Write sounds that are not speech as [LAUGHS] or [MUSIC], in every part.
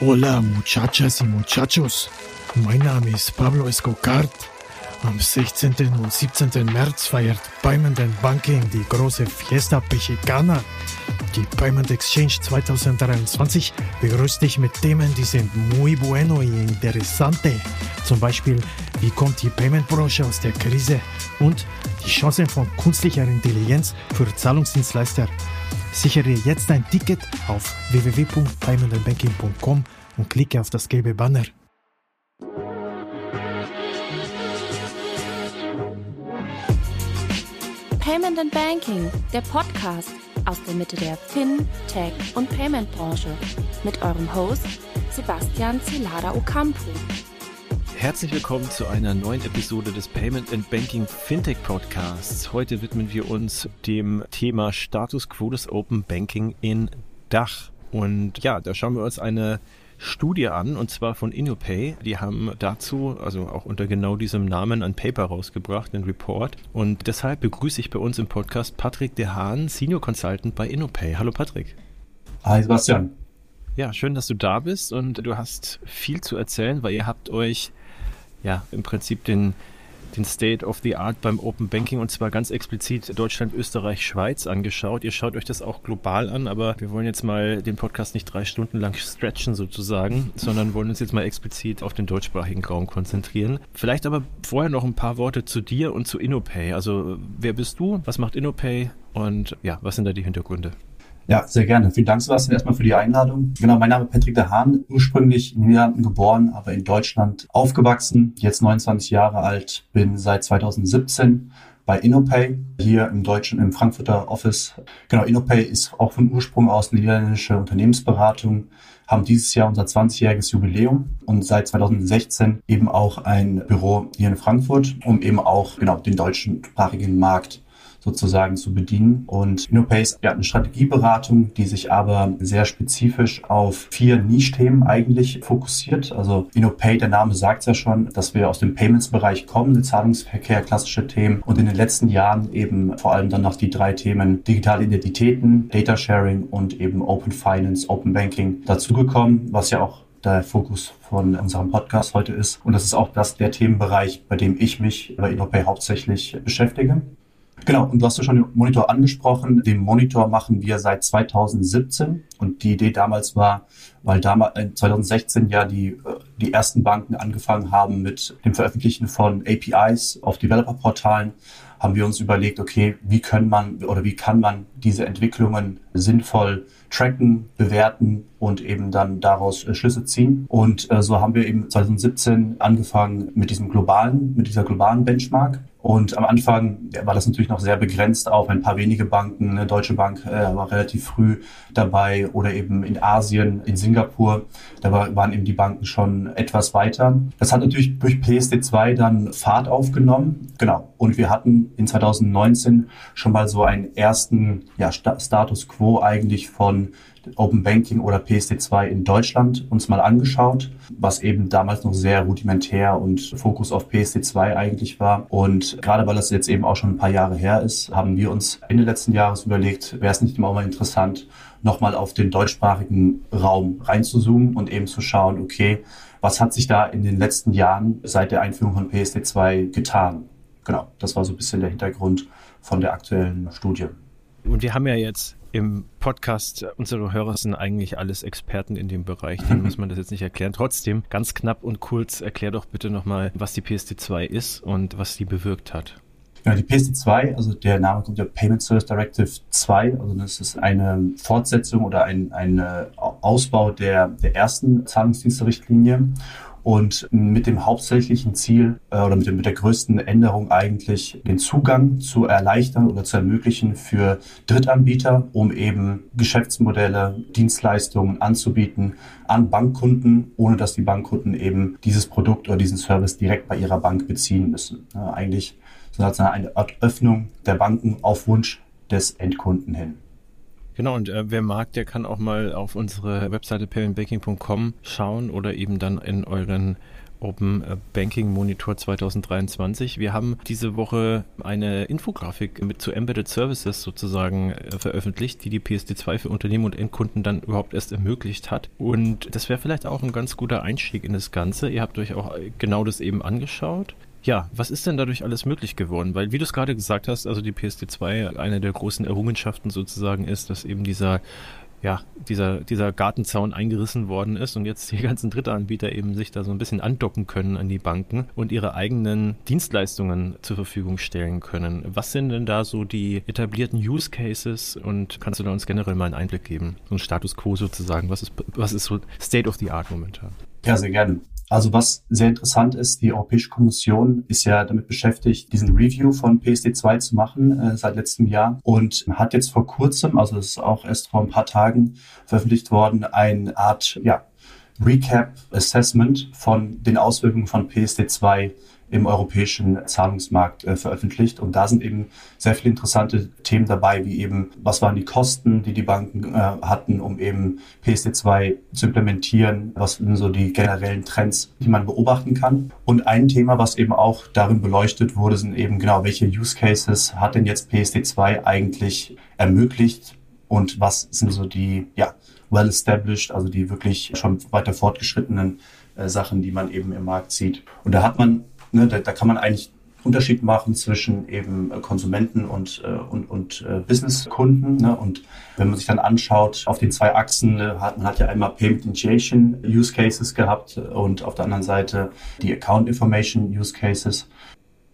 Hola muchachas y muchachos, mein Name ist Pablo Escocart. Am 16. und 17. März feiert Payment Banking die große Fiesta Mexicana. Die Payment Exchange 2023 begrüßt dich mit Themen, die sind muy bueno y interesante. Zum Beispiel, wie kommt die Payment-Branche aus der Krise und die Chancen von künstlicher Intelligenz für Zahlungsdienstleister. Sichere jetzt ein Ticket auf www.paymentandbanking.com und klicke auf das gelbe Banner. Payment and Banking, der Podcast aus der Mitte der Fin-, Tech- und Payment-Branche mit eurem Host Sebastian Celada Ocampo. Herzlich willkommen zu einer neuen Episode des Payment and Banking Fintech Podcasts. Heute widmen wir uns dem Thema Status Quo des Open Banking in Dach. Und ja, da schauen wir uns eine Studie an, und zwar von InnoPay. Die haben dazu, also auch unter genau diesem Namen, ein Paper rausgebracht, ein Report. Und deshalb begrüße ich bei uns im Podcast Patrick De Haan, Senior Consultant bei InnoPay. Hallo Patrick. Hi Sebastian. Ja, schön, dass du da bist und du hast viel zu erzählen, weil ihr habt euch ja, im Prinzip den, den State of the Art beim Open Banking und zwar ganz explizit Deutschland, Österreich, Schweiz angeschaut. Ihr schaut euch das auch global an, aber wir wollen jetzt mal den Podcast nicht drei Stunden lang stretchen sozusagen, sondern wollen uns jetzt mal explizit auf den deutschsprachigen Raum konzentrieren. Vielleicht aber vorher noch ein paar Worte zu dir und zu InnoPay. Also wer bist du? Was macht InnoPay? Und ja, was sind da die Hintergründe? Ja, sehr gerne. Vielen Dank, Sebastian, erstmal für die Einladung. Genau, mein Name ist Patrick de Haan, ursprünglich in Niederlanden geboren, aber in Deutschland aufgewachsen, jetzt 29 Jahre alt, bin seit 2017 bei InnoPay, hier im deutschen, im Frankfurter Office. Genau, InnoPay ist auch von Ursprung aus eine niederländische Unternehmensberatung, haben dieses Jahr unser 20-jähriges Jubiläum und seit 2016 eben auch ein Büro hier in Frankfurt, um eben auch genau den deutschsprachigen Markt sozusagen zu bedienen. Und InnoPay ist ja eine Strategieberatung, die sich aber sehr spezifisch auf vier Niche-Themen eigentlich fokussiert. Also InnoPay, der Name sagt ja schon, dass wir aus dem Payments-Bereich kommen, den Zahlungsverkehr, klassische Themen und in den letzten Jahren eben vor allem dann noch die drei Themen digitale Identitäten, Data Sharing und eben Open Finance, Open Banking dazugekommen, was ja auch der Fokus von unserem Podcast heute ist. Und das ist auch das der Themenbereich, bei dem ich mich bei InnoPay hauptsächlich beschäftige. Genau, und du hast ja schon den Monitor angesprochen. Den Monitor machen wir seit 2017 und die Idee damals war, weil damals 2016 ja die, äh, die ersten Banken angefangen haben mit dem Veröffentlichen von APIs auf Developer-Portalen, haben wir uns überlegt, okay, wie können man oder wie kann man diese Entwicklungen sinnvoll tracken, bewerten und eben dann daraus äh, Schlüsse ziehen. Und äh, so haben wir eben 2017 angefangen mit diesem globalen, mit dieser globalen Benchmark und am Anfang war das natürlich noch sehr begrenzt auf ein paar wenige Banken. Eine Deutsche Bank äh, war relativ früh dabei oder eben in Asien, in Singapur. Da war, waren eben die Banken schon etwas weiter. Das hat natürlich durch PSD2 dann Fahrt aufgenommen. Genau. Und wir hatten in 2019 schon mal so einen ersten ja, Status quo eigentlich von Open Banking oder PSD2 in Deutschland uns mal angeschaut, was eben damals noch sehr rudimentär und Fokus auf PSD2 eigentlich war. Und gerade weil das jetzt eben auch schon ein paar Jahre her ist, haben wir uns Ende letzten Jahres überlegt, wäre es nicht immer mal interessant, nochmal auf den deutschsprachigen Raum reinzuzoomen und eben zu schauen, okay, was hat sich da in den letzten Jahren seit der Einführung von PSD2 getan? Genau, das war so ein bisschen der Hintergrund von der aktuellen Studie. Und wir haben ja jetzt im Podcast, unsere Hörer sind eigentlich alles Experten in dem Bereich, denen [LAUGHS] muss man das jetzt nicht erklären. Trotzdem, ganz knapp und kurz, erklär doch bitte nochmal, was die PSD2 ist und was die bewirkt hat. Ja, die PSD2, also der Name kommt ja Payment Service Directive 2, also das ist eine Fortsetzung oder ein, ein Ausbau der, der ersten Zahlungsdienste-Richtlinie und mit dem hauptsächlichen Ziel äh, oder mit, dem, mit der größten Änderung eigentlich den Zugang zu erleichtern oder zu ermöglichen für Drittanbieter, um eben Geschäftsmodelle, Dienstleistungen anzubieten an Bankkunden, ohne dass die Bankkunden eben dieses Produkt oder diesen Service direkt bei ihrer Bank beziehen müssen. Ja, eigentlich sozusagen eine Art Öffnung der Banken auf Wunsch des Endkunden hin. Genau, und äh, wer mag, der kann auch mal auf unsere Webseite paymentbanking.com schauen oder eben dann in euren Open Banking Monitor 2023. Wir haben diese Woche eine Infografik mit zu Embedded Services sozusagen äh, veröffentlicht, die die PSD2 für Unternehmen und Endkunden dann überhaupt erst ermöglicht hat. Und das wäre vielleicht auch ein ganz guter Einstieg in das Ganze. Ihr habt euch auch genau das eben angeschaut. Ja, was ist denn dadurch alles möglich geworden? Weil, wie du es gerade gesagt hast, also die PSD2 eine der großen Errungenschaften sozusagen ist, dass eben dieser ja, dieser, dieser Gartenzaun eingerissen worden ist und jetzt die [LAUGHS] ganzen Drittanbieter eben sich da so ein bisschen andocken können an die Banken und ihre eigenen Dienstleistungen zur Verfügung stellen können. Was sind denn da so die etablierten Use Cases und kannst du da uns generell mal einen Einblick geben? So ein Status Quo sozusagen. Was ist, was ist so State of the Art momentan? Ja, sehr gerne. Also was sehr interessant ist, die Europäische Kommission ist ja damit beschäftigt, diesen Review von PSD2 zu machen äh, seit letztem Jahr. Und hat jetzt vor kurzem, also es ist auch erst vor ein paar Tagen veröffentlicht worden, eine Art ja, Recap Assessment von den Auswirkungen von PSD2 im europäischen Zahlungsmarkt äh, veröffentlicht. Und da sind eben sehr viele interessante Themen dabei, wie eben, was waren die Kosten, die die Banken äh, hatten, um eben PSD2 zu implementieren, was sind so die generellen Trends, die man beobachten kann. Und ein Thema, was eben auch darin beleuchtet wurde, sind eben genau, welche Use Cases hat denn jetzt PSD2 eigentlich ermöglicht und was sind so die, ja, well established, also die wirklich schon weiter fortgeschrittenen äh, Sachen, die man eben im Markt sieht. Und da hat man Ne, da, da kann man eigentlich Unterschied machen zwischen eben äh, Konsumenten und, äh, und, und äh, Businesskunden. Ne? Und wenn man sich dann anschaut, auf den zwei Achsen hat man hat ja einmal Payment Initiation Use Cases gehabt und auf der anderen Seite die Account Information Use Cases.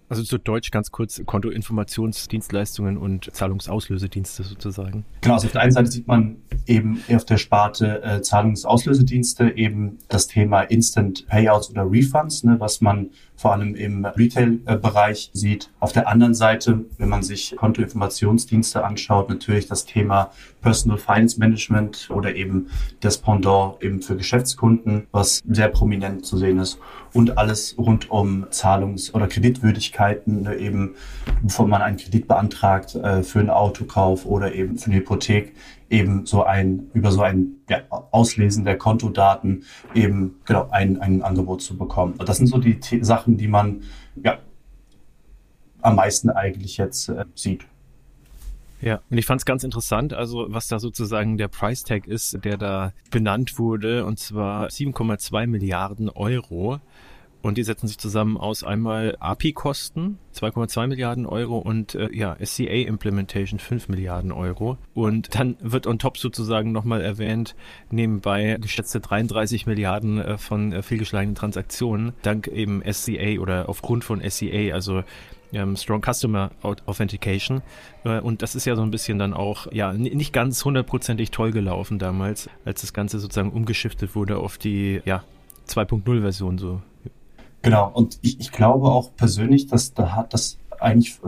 Also zu Deutsch ganz kurz Kontoinformationsdienstleistungen und Zahlungsauslösedienste sozusagen. Genau, also auf der einen Seite sieht man eben auf der Sparte äh, Zahlungsauslösedienste eben das Thema Instant Payouts oder Refunds, ne, was man vor allem im Retail-Bereich sieht. Auf der anderen Seite, wenn man sich Kontoinformationsdienste anschaut, natürlich das Thema Personal Finance Management oder eben das Pendant eben für Geschäftskunden, was sehr prominent zu sehen ist. Und alles rund um Zahlungs- oder Kreditwürdigkeiten, ne, eben bevor man einen Kredit beantragt äh, für einen Autokauf oder eben für eine Hypothek, eben so ein, über so ein ja, Auslesen der Kontodaten eben genau ein, ein Angebot zu bekommen. Und das sind so die The Sachen, die man ja am meisten eigentlich jetzt äh, sieht. Ja, und ich fand es ganz interessant, also was da sozusagen der Price Tag ist, der da benannt wurde, und zwar 7,2 Milliarden Euro. Und die setzen sich zusammen aus einmal API-Kosten, 2,2 Milliarden Euro und äh, ja, SCA Implementation 5 Milliarden Euro. Und dann wird on top sozusagen nochmal erwähnt, nebenbei geschätzte 33 Milliarden äh, von äh, fehlgeschlagenen Transaktionen, dank eben SCA oder aufgrund von SCA, also ähm, Strong Customer Authentication. Äh, und das ist ja so ein bisschen dann auch, ja, nicht ganz hundertprozentig toll gelaufen damals, als das Ganze sozusagen umgeschiftet wurde auf die, ja, 2.0-Version so. Genau, und ich, ich glaube auch persönlich, dass da hat das eigentlich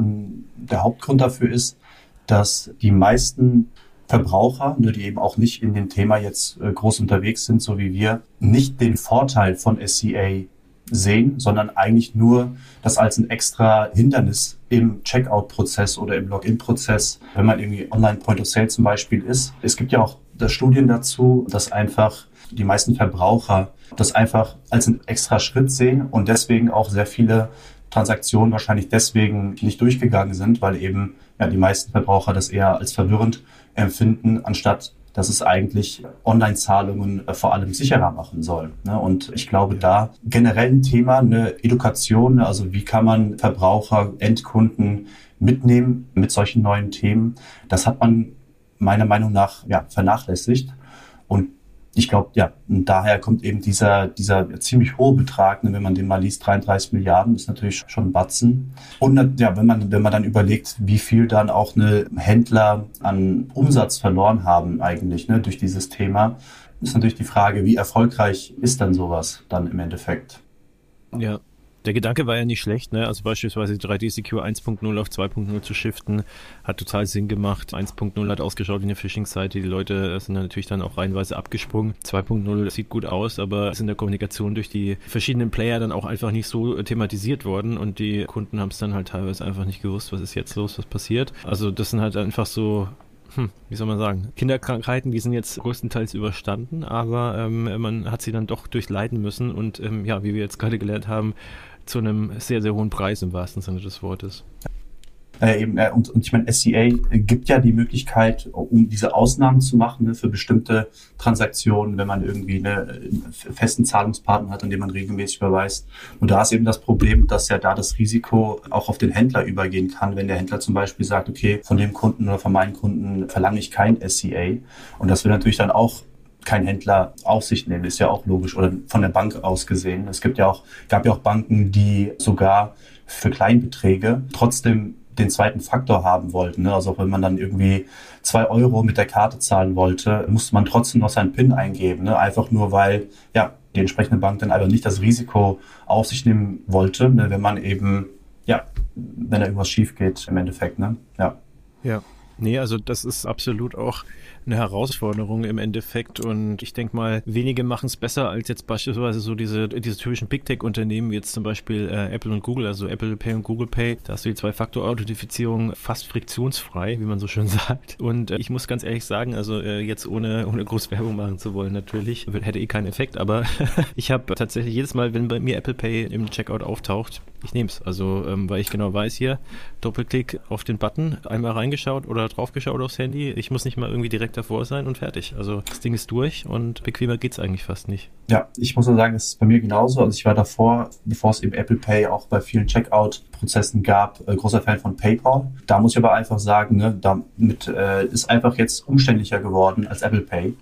der Hauptgrund dafür ist, dass die meisten Verbraucher, die eben auch nicht in dem Thema jetzt äh, groß unterwegs sind, so wie wir, nicht den Vorteil von SCA sehen, sondern eigentlich nur das als ein extra Hindernis im Checkout-Prozess oder im Login-Prozess, wenn man irgendwie online Point of Sale zum Beispiel ist. Es gibt ja auch Studien dazu, dass einfach die meisten Verbraucher das einfach als einen extra Schritt sehen und deswegen auch sehr viele Transaktionen wahrscheinlich deswegen nicht durchgegangen sind, weil eben ja, die meisten Verbraucher das eher als verwirrend empfinden, anstatt dass es eigentlich Online-Zahlungen äh, vor allem sicherer machen soll. Ne? Und ich glaube, da generell ein Thema, eine Education, ne? also wie kann man Verbraucher, Endkunden mitnehmen mit solchen neuen Themen, das hat man meiner Meinung nach ja, vernachlässigt. Und ich glaube, ja, und daher kommt eben dieser, dieser ziemlich hohe Betrag, ne, wenn man den mal liest, 33 Milliarden, ist natürlich schon ein Batzen. Und ja, wenn man, wenn man dann überlegt, wie viel dann auch eine Händler an Umsatz verloren haben eigentlich, ne, durch dieses Thema, ist natürlich die Frage, wie erfolgreich ist dann sowas dann im Endeffekt? Ja, der Gedanke war ja nicht schlecht, ne? Also beispielsweise 3D-CQ 1.0 auf 2.0 zu shiften, hat total Sinn gemacht. 1.0 hat ausgeschaut wie eine Phishing-Seite. Die Leute sind natürlich dann auch reihenweise abgesprungen. 2.0 sieht gut aus, aber ist in der Kommunikation durch die verschiedenen Player dann auch einfach nicht so thematisiert worden und die Kunden haben es dann halt teilweise einfach nicht gewusst, was ist jetzt los, was passiert. Also das sind halt einfach so hm, wie soll man sagen, Kinderkrankheiten, die sind jetzt größtenteils überstanden, aber ähm, man hat sie dann doch durchleiden müssen und ähm, ja, wie wir jetzt gerade gelernt haben, zu einem sehr, sehr hohen Preis im wahrsten Sinne des Wortes. Äh, eben, äh, und, und ich meine, SCA gibt ja die Möglichkeit, um diese Ausnahmen zu machen ne, für bestimmte Transaktionen, wenn man irgendwie einen festen Zahlungspartner hat, an dem man regelmäßig überweist. Und da ist eben das Problem, dass ja da das Risiko auch auf den Händler übergehen kann, wenn der Händler zum Beispiel sagt, okay, von dem Kunden oder von meinen Kunden verlange ich kein SCA. Und das will natürlich dann auch kein Händler auf sich nehmen, ist ja auch logisch oder von der Bank aus gesehen. Es gibt ja auch, gab ja auch Banken, die sogar für Kleinbeträge trotzdem den zweiten Faktor haben wollten. Ne? Also wenn man dann irgendwie zwei Euro mit der Karte zahlen wollte, musste man trotzdem noch seinen PIN eingeben. Ne? Einfach nur, weil ja die entsprechende Bank dann einfach nicht das Risiko auf sich nehmen wollte, ne? wenn man eben, ja, wenn da irgendwas schief geht im Endeffekt. Ja. Ja. Nee, also das ist absolut auch eine Herausforderung im Endeffekt. Und ich denke mal, wenige machen es besser als jetzt beispielsweise so diese, diese typischen Big Tech-Unternehmen, wie jetzt zum Beispiel äh, Apple und Google, also Apple Pay und Google Pay. Da hast du die Zwei-Faktor-Authentifizierung fast friktionsfrei, wie man so schön [LAUGHS] sagt. Und äh, ich muss ganz ehrlich sagen, also äh, jetzt ohne, ohne groß Werbung machen zu wollen, natürlich, hätte eh keinen Effekt, aber [LAUGHS] ich habe tatsächlich jedes Mal, wenn bei mir Apple Pay im Checkout auftaucht, ich nehme es. Also, ähm, weil ich genau weiß hier, Doppelklick auf den Button, einmal reingeschaut oder draufgeschaut aufs Handy. Ich muss nicht mal irgendwie direkt davor sein und fertig. Also das Ding ist durch und bequemer geht es eigentlich fast nicht. Ja, ich muss nur sagen, es ist bei mir genauso. Also ich war davor, bevor es eben Apple Pay auch bei vielen Checkout-Prozessen gab, äh, großer Fan von PayPal. Da muss ich aber einfach sagen, ne, damit äh, ist einfach jetzt umständlicher geworden als Apple Pay.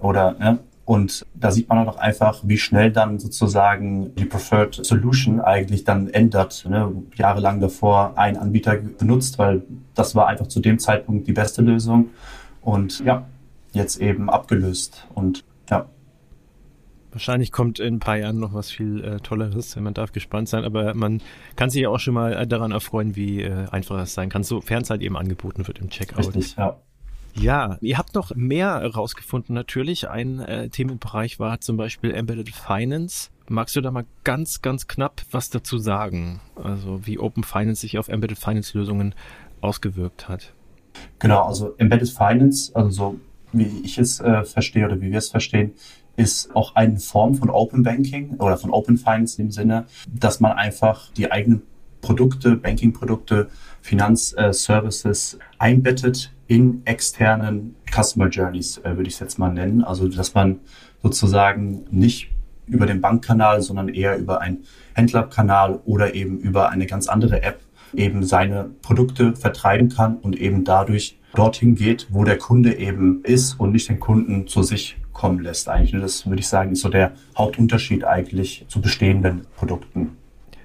Oder ne, und da sieht man auch einfach, wie schnell dann sozusagen die Preferred Solution eigentlich dann ändert. Ne? Jahrelang davor ein Anbieter benutzt, weil das war einfach zu dem Zeitpunkt die beste Lösung. Und ja, jetzt eben abgelöst. Und ja. Wahrscheinlich kommt in ein paar Jahren noch was viel äh, Tolleres. Man darf gespannt sein, aber man kann sich ja auch schon mal daran erfreuen, wie äh, einfach es sein kann, sofern es halt eben angeboten wird im Checkout. Richtig, ja. Ja, ihr habt noch mehr herausgefunden natürlich. Ein äh, Themenbereich war zum Beispiel Embedded Finance. Magst du da mal ganz, ganz knapp was dazu sagen? Also wie Open Finance sich auf Embedded Finance Lösungen ausgewirkt hat? Genau, also Embedded Finance, also so wie ich es äh, verstehe oder wie wir es verstehen, ist auch eine Form von Open Banking oder von Open Finance im Sinne, dass man einfach die eigenen Produkte, Banking-Produkte, Finanzservices äh, einbettet in externen Customer Journeys, äh, würde ich es jetzt mal nennen. Also, dass man sozusagen nicht über den Bankkanal, sondern eher über einen Händlerkanal oder eben über eine ganz andere App eben seine Produkte vertreiben kann und eben dadurch dorthin geht, wo der Kunde eben ist und nicht den Kunden zu sich kommen lässt. Eigentlich, das würde ich sagen, ist so der Hauptunterschied eigentlich zu bestehenden Produkten.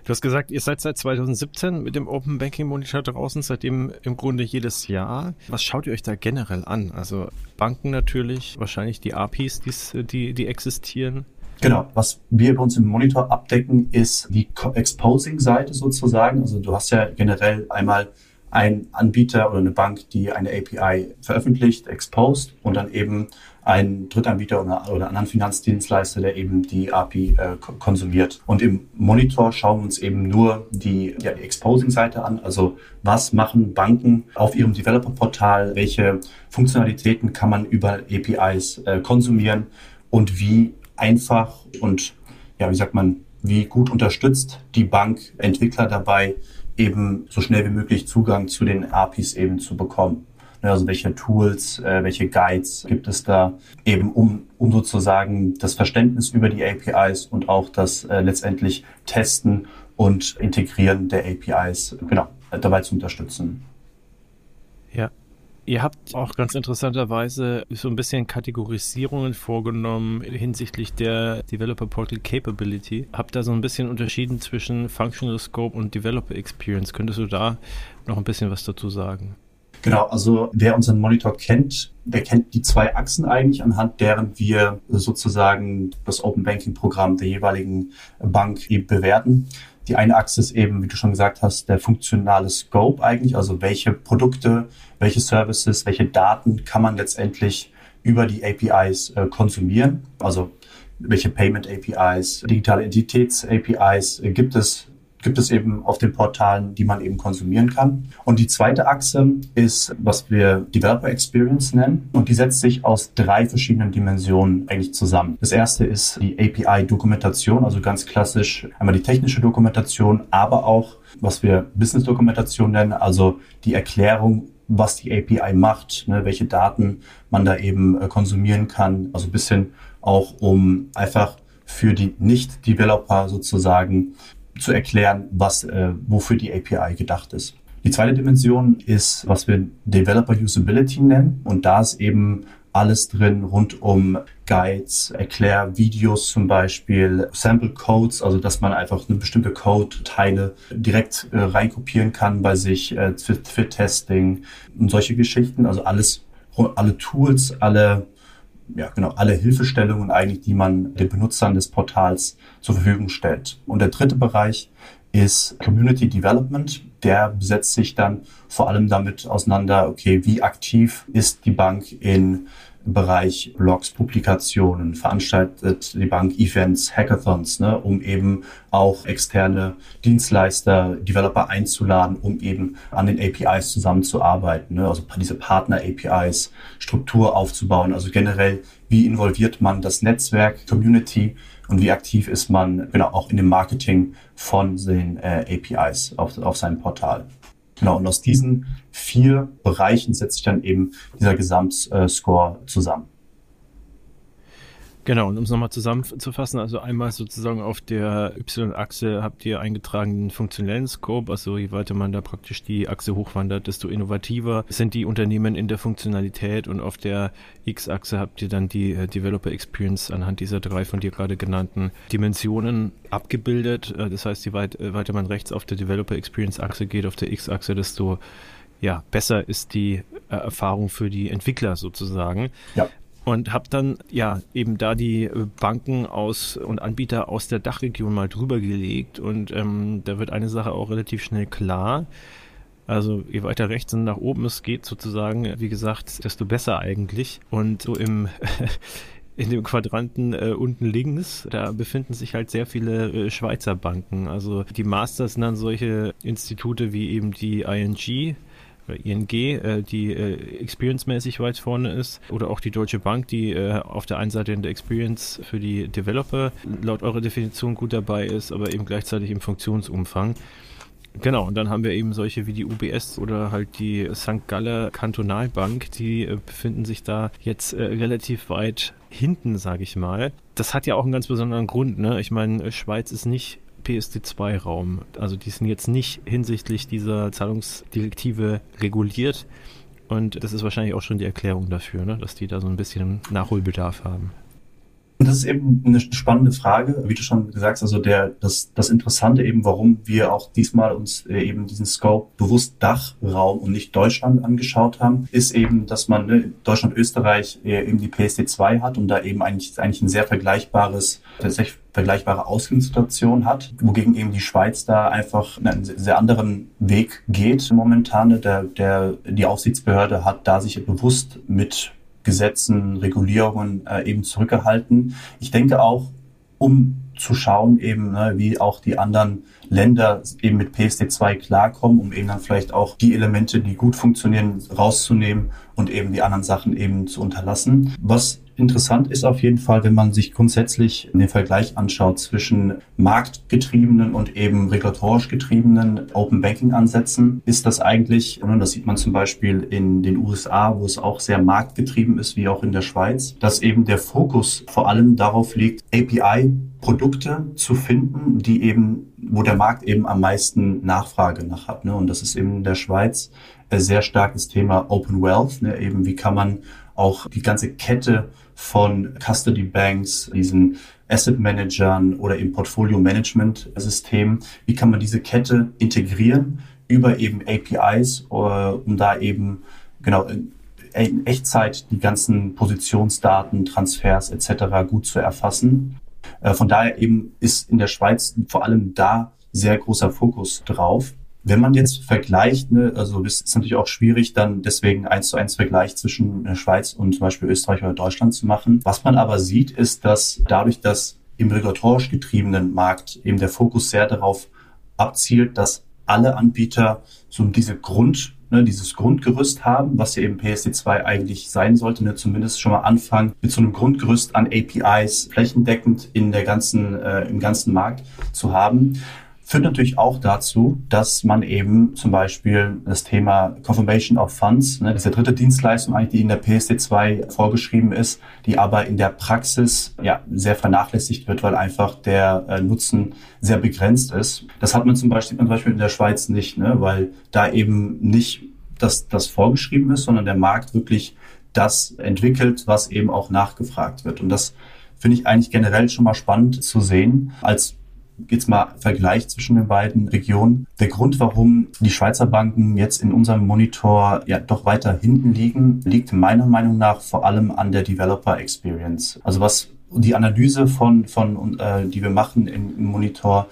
Du hast gesagt, ihr seid seit 2017 mit dem Open Banking Monitor draußen, seitdem im Grunde jedes Jahr. Was schaut ihr euch da generell an? Also Banken natürlich, wahrscheinlich die APIs, die, die existieren. Genau, was wir bei uns im Monitor abdecken, ist die Exposing-Seite sozusagen. Also du hast ja generell einmal ein Anbieter oder eine Bank, die eine API veröffentlicht, exposed und dann eben ein Drittanbieter oder, oder anderen Finanzdienstleister, der eben die API äh, konsumiert. Und im Monitor schauen wir uns eben nur die, ja, die Exposing-Seite an, also was machen Banken auf ihrem Developer-Portal, welche Funktionalitäten kann man über APIs äh, konsumieren und wie einfach und ja, wie sagt man, wie gut unterstützt die Bank Entwickler dabei, eben so schnell wie möglich Zugang zu den APIs eben zu bekommen. Ne, also welche Tools, äh, welche Guides gibt es da eben, um, um sozusagen das Verständnis über die APIs und auch das äh, letztendlich Testen und Integrieren der APIs genau dabei zu unterstützen. Ja, Ihr habt auch ganz interessanterweise so ein bisschen Kategorisierungen vorgenommen hinsichtlich der Developer Portal Capability. Habt da so ein bisschen unterschieden zwischen Functional Scope und Developer Experience. Könntest du da noch ein bisschen was dazu sagen? Genau, also wer unseren Monitor kennt, der kennt die zwei Achsen eigentlich, anhand deren wir sozusagen das Open Banking Programm der jeweiligen Bank eben bewerten. Die eine Achse ist eben, wie du schon gesagt hast, der funktionale Scope eigentlich, also welche Produkte, welche Services, welche Daten kann man letztendlich über die APIs äh, konsumieren. Also welche Payment APIs, digitale Identitäts APIs äh, gibt es gibt es eben auf den Portalen, die man eben konsumieren kann. Und die zweite Achse ist, was wir Developer Experience nennen. Und die setzt sich aus drei verschiedenen Dimensionen eigentlich zusammen. Das erste ist die API-Dokumentation, also ganz klassisch einmal die technische Dokumentation, aber auch was wir Business-Dokumentation nennen, also die Erklärung, was die API macht, ne, welche Daten man da eben äh, konsumieren kann, also bisschen auch um einfach für die Nicht-Developer sozusagen zu erklären, was, äh, wofür die API gedacht ist. Die zweite Dimension ist, was wir Developer Usability nennen. Und da ist eben alles drin rund um Guides, Erklärvideos zum Beispiel, Sample Codes, also dass man einfach eine bestimmte Code-Teile direkt äh, reinkopieren kann bei sich äh, für, für Testing und solche Geschichten. Also alles, alle Tools, alle ja, genau, alle Hilfestellungen eigentlich, die man den Benutzern des Portals zur Verfügung stellt. Und der dritte Bereich ist Community Development. Der setzt sich dann vor allem damit auseinander, okay, wie aktiv ist die Bank in Bereich Blogs, Publikationen, veranstaltet die Bank Events, Hackathons, ne, um eben auch externe Dienstleister, Developer einzuladen, um eben an den APIs zusammenzuarbeiten, ne, also diese Partner-APIs, Struktur aufzubauen, also generell, wie involviert man das Netzwerk, Community und wie aktiv ist man genau auch in dem Marketing von den äh, APIs auf, auf seinem Portal. Genau, und aus diesen vier Bereichen setzt sich dann eben dieser Gesamtscore zusammen. Genau, und um es nochmal zusammenzufassen, also einmal sozusagen auf der Y-Achse habt ihr eingetragen den funktionellen Scope, also je weiter man da praktisch die Achse hochwandert, desto innovativer sind die Unternehmen in der Funktionalität und auf der X-Achse habt ihr dann die äh, Developer Experience anhand dieser drei von dir gerade genannten Dimensionen abgebildet. Äh, das heißt, je weit, äh, weiter man rechts auf der Developer Experience Achse geht, auf der X-Achse, desto ja, besser ist die Erfahrung für die Entwickler sozusagen. Ja und habe dann ja eben da die äh, Banken aus und Anbieter aus der Dachregion mal drüber gelegt und ähm, da wird eine Sache auch relativ schnell klar. Also je weiter rechts und nach oben es geht sozusagen, wie gesagt, desto besser eigentlich. Und so im [LAUGHS] in dem Quadranten äh, unten links, da befinden sich halt sehr viele äh, Schweizer Banken. Also die Masters sind dann solche Institute wie eben die ING, ING, äh, die äh, experience-mäßig weit vorne ist, oder auch die Deutsche Bank, die äh, auf der einen Seite in der Experience für die Developer laut eurer Definition gut dabei ist, aber eben gleichzeitig im Funktionsumfang. Genau, und dann haben wir eben solche wie die UBS oder halt die St. Galler Kantonalbank, die äh, befinden sich da jetzt äh, relativ weit hinten, sage ich mal. Das hat ja auch einen ganz besonderen Grund. Ne? Ich meine, Schweiz ist nicht PSD2-Raum. Also die sind jetzt nicht hinsichtlich dieser Zahlungsdirektive reguliert. Und das ist wahrscheinlich auch schon die Erklärung dafür, ne? dass die da so ein bisschen Nachholbedarf haben. Und das ist eben eine spannende Frage, wie du schon gesagt hast, also der, das, das Interessante eben, warum wir auch diesmal uns äh, eben diesen Scope bewusst Dachraum und nicht Deutschland angeschaut haben, ist eben, dass man ne, Deutschland, Österreich äh, eben die PSD2 hat und da eben eigentlich, eigentlich ein sehr vergleichbares, tatsächlich vergleichbare Ausgangssituation hat, wogegen eben die Schweiz da einfach einen sehr anderen Weg geht momentan. Der, der, die Aufsichtsbehörde hat da sich bewusst mit Gesetzen, Regulierungen äh, eben zurückgehalten. Ich denke auch, um zu schauen eben, ne, wie auch die anderen Länder eben mit PSD2 klarkommen, um eben dann vielleicht auch die Elemente, die gut funktionieren, rauszunehmen und eben die anderen Sachen eben zu unterlassen. Was Interessant ist auf jeden Fall, wenn man sich grundsätzlich den Vergleich anschaut zwischen marktgetriebenen und eben regulatorisch getriebenen Open Banking Ansätzen, ist das eigentlich, und das sieht man zum Beispiel in den USA, wo es auch sehr marktgetrieben ist, wie auch in der Schweiz, dass eben der Fokus vor allem darauf liegt, API Produkte zu finden, die eben, wo der Markt eben am meisten Nachfrage nach hat. Ne? Und das ist eben in der Schweiz sehr stark das Thema Open Wealth, ne? eben wie kann man auch die ganze Kette von Custody Banks, diesen Asset Managern oder im Portfolio Management System. Wie kann man diese Kette integrieren über eben APIs, äh, um da eben genau in Echtzeit die ganzen Positionsdaten, Transfers etc. gut zu erfassen. Äh, von daher eben ist in der Schweiz vor allem da sehr großer Fokus drauf. Wenn man jetzt vergleicht, ne, also das ist natürlich auch schwierig, dann deswegen eins zu eins Vergleich zwischen der Schweiz und zum Beispiel Österreich oder Deutschland zu machen. Was man aber sieht, ist, dass dadurch, dass im regulatorisch getriebenen Markt eben der Fokus sehr darauf abzielt, dass alle Anbieter so diese Grund, ne, dieses Grundgerüst haben, was ja eben PSD2 eigentlich sein sollte, ne, zumindest schon mal anfangen mit so einem Grundgerüst an APIs flächendeckend in der ganzen, äh, im ganzen Markt zu haben führt natürlich auch dazu, dass man eben zum Beispiel das Thema Confirmation of Funds, ne, diese dritte Dienstleistung eigentlich, die in der PSD2 vorgeschrieben ist, die aber in der Praxis ja sehr vernachlässigt wird, weil einfach der äh, Nutzen sehr begrenzt ist. Das hat man zum Beispiel, zum Beispiel in der Schweiz nicht, ne, weil da eben nicht das, das vorgeschrieben ist, sondern der Markt wirklich das entwickelt, was eben auch nachgefragt wird. Und das finde ich eigentlich generell schon mal spannend zu sehen als jetzt mal Vergleich zwischen den beiden Regionen. Der Grund, warum die Schweizer Banken jetzt in unserem Monitor ja doch weiter hinten liegen, liegt meiner Meinung nach vor allem an der Developer Experience. Also was die Analyse von, von äh, die wir machen im, im Monitor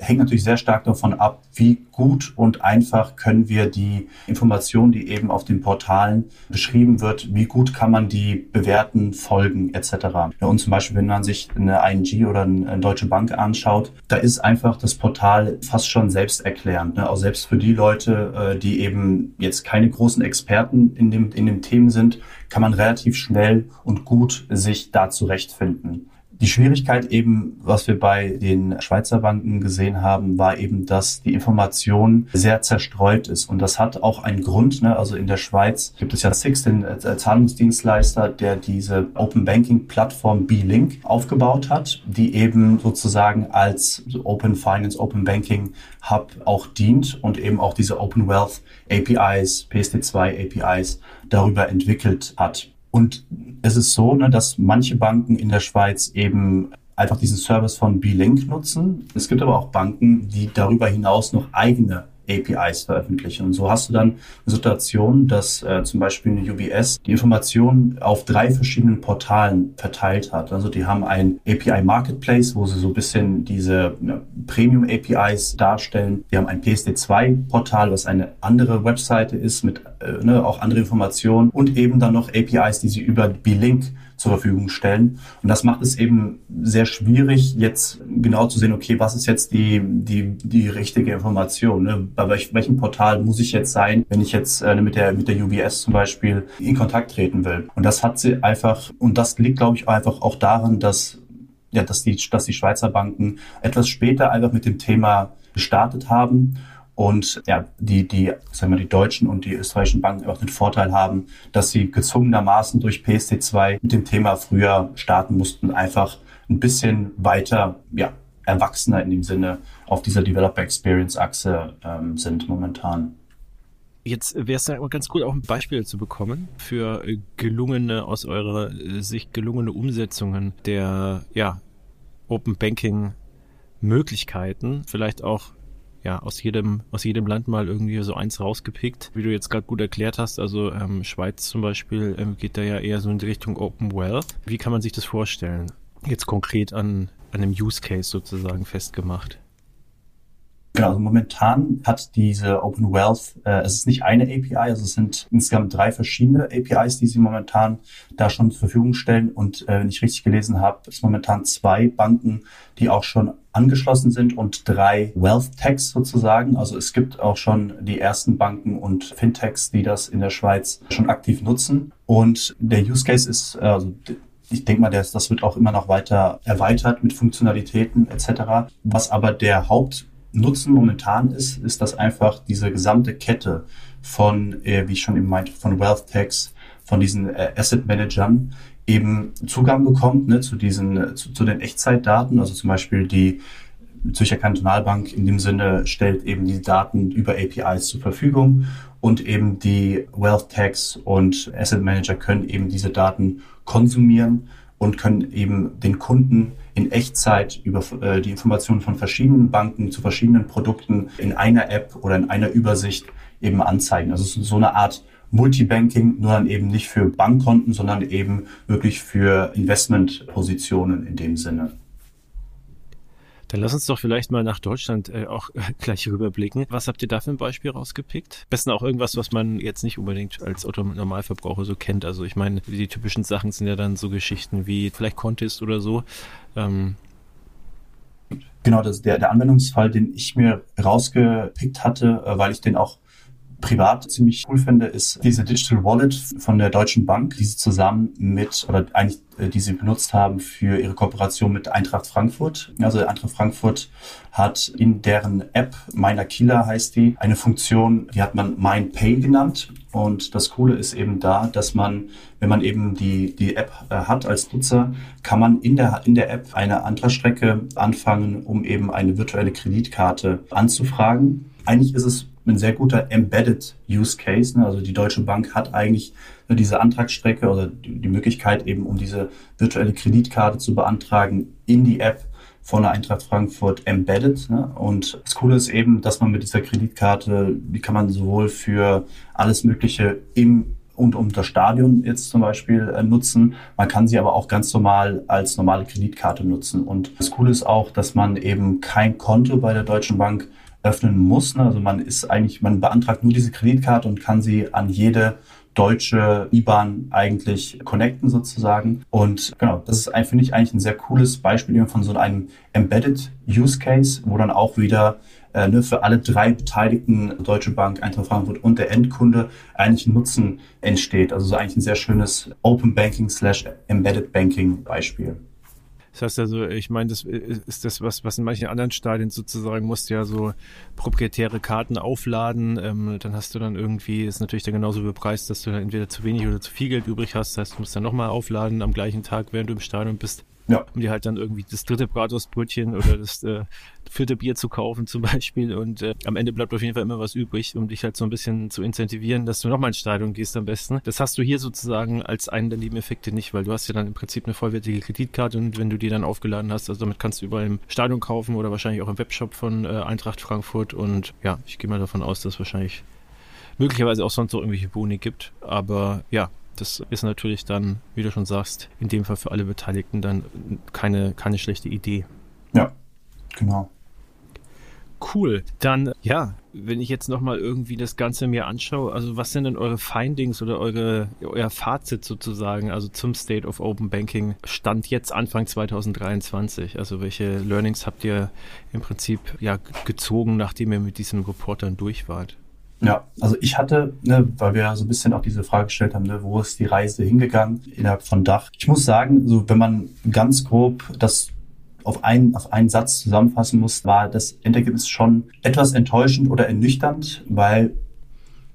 hängt natürlich sehr stark davon ab, wie gut und einfach können wir die Informationen, die eben auf den Portalen beschrieben wird, wie gut kann man die bewerten, folgen etc. Ja, und zum Beispiel, wenn man sich eine ING oder eine Deutsche Bank anschaut, da ist einfach das Portal fast schon selbsterklärend. Ne? Auch selbst für die Leute, äh, die eben jetzt keine großen Experten in dem, in dem Themen sind, kann man relativ schnell und gut sich da zurechtfinden. Die Schwierigkeit eben, was wir bei den Schweizer Banken gesehen haben, war eben, dass die Information sehr zerstreut ist. Und das hat auch einen Grund. Ne? Also in der Schweiz gibt es ja Six, den äh, Zahlungsdienstleister, der diese Open Banking Plattform B-Link aufgebaut hat, die eben sozusagen als Open Finance, Open Banking Hub auch dient und eben auch diese Open Wealth APIs, PSD2 APIs darüber entwickelt hat. Und es ist so, ne, dass manche Banken in der Schweiz eben einfach diesen Service von B-Link nutzen. Es gibt aber auch Banken, die darüber hinaus noch eigene APIs veröffentlichen. Und so hast du dann eine Situation, dass äh, zum Beispiel eine UBS die Informationen auf drei verschiedenen Portalen verteilt hat. Also die haben ein API Marketplace, wo sie so ein bisschen diese ne, Premium APIs darstellen. Die haben ein PSD2 Portal, was eine andere Webseite ist mit äh, ne, auch andere Informationen und eben dann noch APIs, die sie über B-Link zur Verfügung stellen. Und das macht es eben sehr schwierig, jetzt genau zu sehen, okay, was ist jetzt die, die, die richtige Information? Ne? Bei welch, welchem Portal muss ich jetzt sein, wenn ich jetzt äh, mit, der, mit der UBS zum Beispiel in Kontakt treten will? Und das hat sie einfach, und das liegt, glaube ich, einfach auch daran, dass ja, dass die, dass die Schweizer Banken etwas später einfach mit dem Thema gestartet haben und ja, die, die, sagen wir, die deutschen und die österreichischen Banken auch den Vorteil haben, dass sie gezwungenermaßen durch PSD2 mit dem Thema früher starten mussten, einfach ein bisschen weiter, ja, erwachsener in dem Sinne auf dieser Developer Experience Achse ähm, sind momentan. Jetzt wäre es ja ganz gut, auch ein Beispiel zu bekommen für gelungene, aus eurer Sicht gelungene Umsetzungen der ja, Open Banking Möglichkeiten, vielleicht auch ja, aus jedem, aus jedem Land mal irgendwie so eins rausgepickt, wie du jetzt gerade gut erklärt hast. Also ähm, Schweiz zum Beispiel ähm, geht da ja eher so in die Richtung Open Wealth. Wie kann man sich das vorstellen? Jetzt konkret an, an einem Use Case sozusagen festgemacht. Genau, also momentan hat diese Open Wealth, äh, es ist nicht eine API, also es sind insgesamt drei verschiedene APIs, die sie momentan da schon zur Verfügung stellen. Und äh, wenn ich richtig gelesen habe, es momentan zwei Banken, die auch schon angeschlossen sind und drei Wealth Techs sozusagen. Also es gibt auch schon die ersten Banken und Fintechs, die das in der Schweiz schon aktiv nutzen. Und der Use Case ist, also ich denke mal, das, das wird auch immer noch weiter erweitert mit Funktionalitäten etc. Was aber der Haupt Nutzen momentan ist, ist, dass einfach diese gesamte Kette von, äh, wie ich schon eben meinte, von Wealth Techs, von diesen äh, Asset Managern eben Zugang bekommt ne, zu diesen, äh, zu, zu den Echtzeitdaten. Also zum Beispiel die Zürcher Kantonalbank in dem Sinne stellt eben die Daten über APIs zur Verfügung und eben die Wealth Techs und Asset Manager können eben diese Daten konsumieren und können eben den Kunden in Echtzeit über äh, die Informationen von verschiedenen Banken zu verschiedenen Produkten in einer App oder in einer Übersicht eben anzeigen. Also so eine Art Multibanking, nur dann eben nicht für Bankkonten, sondern eben wirklich für Investmentpositionen in dem Sinne. Dann lass uns doch vielleicht mal nach Deutschland äh, auch äh, [LAUGHS] gleich rüberblicken. Was habt ihr da für ein Beispiel rausgepickt? Besten auch irgendwas, was man jetzt nicht unbedingt als Autonormalverbraucher so kennt. Also ich meine, die typischen Sachen sind ja dann so Geschichten wie vielleicht Contest oder so. Ähm, Genau, das ist der, der Anwendungsfall, den ich mir rausgepickt hatte, äh, weil ich den auch privat ziemlich cool finde, ist diese Digital Wallet von der Deutschen Bank, die sie zusammen mit, oder eigentlich, äh, die sie benutzt haben für ihre Kooperation mit Eintracht Frankfurt. Also Eintracht Frankfurt hat in deren App, Meiner Killer heißt die, eine Funktion, die hat man Mein Pay genannt. Und das Coole ist eben da, dass man, wenn man eben die, die App äh, hat als Nutzer, kann man in der, in der App eine Antragsstrecke anfangen, um eben eine virtuelle Kreditkarte anzufragen. Eigentlich ist es ein sehr guter Embedded Use Case. Ne? Also die Deutsche Bank hat eigentlich diese Antragsstrecke oder die Möglichkeit eben, um diese virtuelle Kreditkarte zu beantragen, in die App von der Eintracht Frankfurt embedded. Ne? Und das Coole ist eben, dass man mit dieser Kreditkarte, die kann man sowohl für alles Mögliche im und um das Stadion jetzt zum Beispiel äh, nutzen. Man kann sie aber auch ganz normal als normale Kreditkarte nutzen. Und das Coole ist auch, dass man eben kein Konto bei der Deutschen Bank öffnen muss. Ne? Also man ist eigentlich, man beantragt nur diese Kreditkarte und kann sie an jede deutsche IBAN eigentlich connecten sozusagen. Und genau, das ist, finde ich, eigentlich ein sehr cooles Beispiel von so einem Embedded Use Case, wo dann auch wieder äh, ne, für alle drei Beteiligten, Deutsche Bank, Eintracht Frankfurt und der Endkunde, eigentlich ein Nutzen entsteht. Also so eigentlich ein sehr schönes Open Banking slash Embedded Banking Beispiel. Das heißt also, ich meine, das ist das, was, was in manchen anderen Stadien sozusagen musst du ja so proprietäre Karten aufladen, ähm, dann hast du dann irgendwie, ist natürlich dann genauso bepreist, dass du dann entweder zu wenig oder zu viel Geld übrig hast. Das heißt, du musst dann nochmal aufladen am gleichen Tag, während du im Stadion bist. Ja. Um dir halt dann irgendwie das dritte Bratwurstbrötchen oder das äh, vierte Bier zu kaufen zum Beispiel. Und äh, am Ende bleibt auf jeden Fall immer was übrig, um dich halt so ein bisschen zu incentivieren, dass du nochmal ins Stadion gehst am besten. Das hast du hier sozusagen als einen der Nebeneffekte nicht, weil du hast ja dann im Prinzip eine vollwertige Kreditkarte und wenn du die dann aufgeladen hast, also damit kannst du überall im Stadion kaufen oder wahrscheinlich auch im Webshop von äh, Eintracht Frankfurt. Und ja, ich gehe mal davon aus, dass wahrscheinlich möglicherweise auch sonst noch irgendwelche Boni gibt. Aber ja, das ist natürlich dann, wie du schon sagst, in dem Fall für alle Beteiligten dann keine, keine schlechte Idee. Ja, genau. Cool. Dann, ja, wenn ich jetzt nochmal irgendwie das Ganze mir anschaue, also was sind denn eure Findings oder eure, euer Fazit sozusagen, also zum State of Open Banking Stand jetzt Anfang 2023? Also welche Learnings habt ihr im Prinzip ja gezogen, nachdem ihr mit diesen Reportern durch wart? Ja, also ich hatte, ne, weil wir so ein bisschen auch diese Frage gestellt haben, ne, wo ist die Reise hingegangen innerhalb von Dach. Ich muss sagen, so wenn man ganz grob das auf einen, auf einen Satz zusammenfassen muss, war das Endergebnis schon etwas enttäuschend oder ernüchternd, weil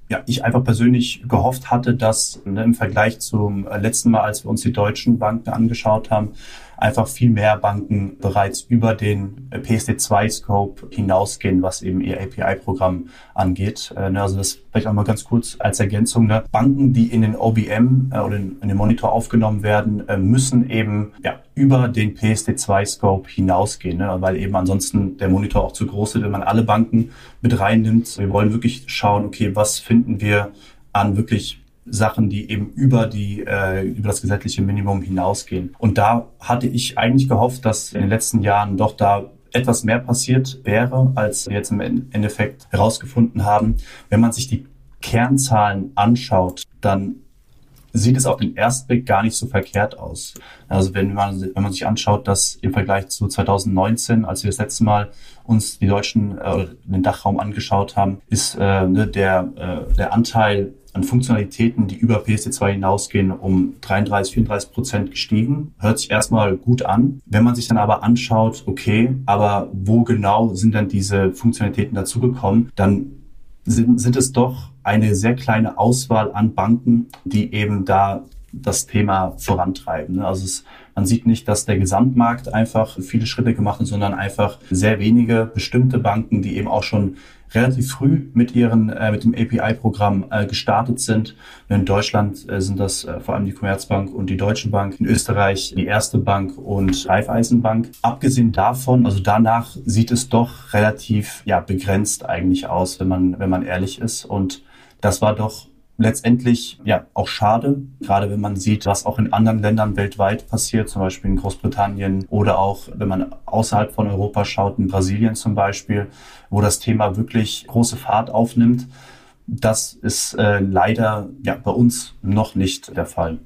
ja, ich einfach persönlich gehofft hatte, dass ne, im Vergleich zum letzten Mal, als wir uns die deutschen Banken angeschaut haben, einfach viel mehr Banken bereits über den PSD2-Scope hinausgehen, was eben ihr API-Programm angeht. Äh, ne, also das vielleicht auch mal ganz kurz als Ergänzung. Ne? Banken, die in den OBM äh, oder in den Monitor aufgenommen werden, äh, müssen eben ja, über den PSD2-Scope hinausgehen, ne? weil eben ansonsten der Monitor auch zu groß ist, wenn man alle Banken mit reinnimmt. Wir wollen wirklich schauen, okay, was finden wir an wirklich Sachen, die eben über die äh, über das gesetzliche Minimum hinausgehen. Und da hatte ich eigentlich gehofft, dass in den letzten Jahren doch da etwas mehr passiert wäre, als wir jetzt im Endeffekt herausgefunden haben. Wenn man sich die Kernzahlen anschaut, dann sieht es auf den ersten Blick gar nicht so verkehrt aus. Also wenn man, wenn man sich anschaut, dass im Vergleich zu 2019, als wir das letzte Mal uns die Deutschen äh, den Dachraum angeschaut haben, ist äh, ne, der, äh, der Anteil an Funktionalitäten, die über PSD2 hinausgehen, um 33, 34 Prozent gestiegen. Hört sich erstmal gut an. Wenn man sich dann aber anschaut, okay, aber wo genau sind dann diese Funktionalitäten dazugekommen, dann sind, sind es doch eine sehr kleine Auswahl an Banken, die eben da das Thema vorantreiben. Also es, man sieht nicht, dass der Gesamtmarkt einfach viele Schritte gemacht hat, sondern einfach sehr wenige bestimmte Banken, die eben auch schon relativ früh mit ihren äh, mit dem API-Programm äh, gestartet sind. In Deutschland äh, sind das äh, vor allem die Commerzbank und die Deutsche Bank, in Österreich die Erste Bank und Raiffeisenbank. Abgesehen davon, also danach sieht es doch relativ ja begrenzt eigentlich aus, wenn man wenn man ehrlich ist und das war doch letztendlich ja auch schade, gerade wenn man sieht, was auch in anderen Ländern weltweit passiert, zum Beispiel in Großbritannien oder auch wenn man außerhalb von Europa schaut, in Brasilien zum Beispiel, wo das Thema wirklich große Fahrt aufnimmt. Das ist äh, leider ja bei uns noch nicht der Fall.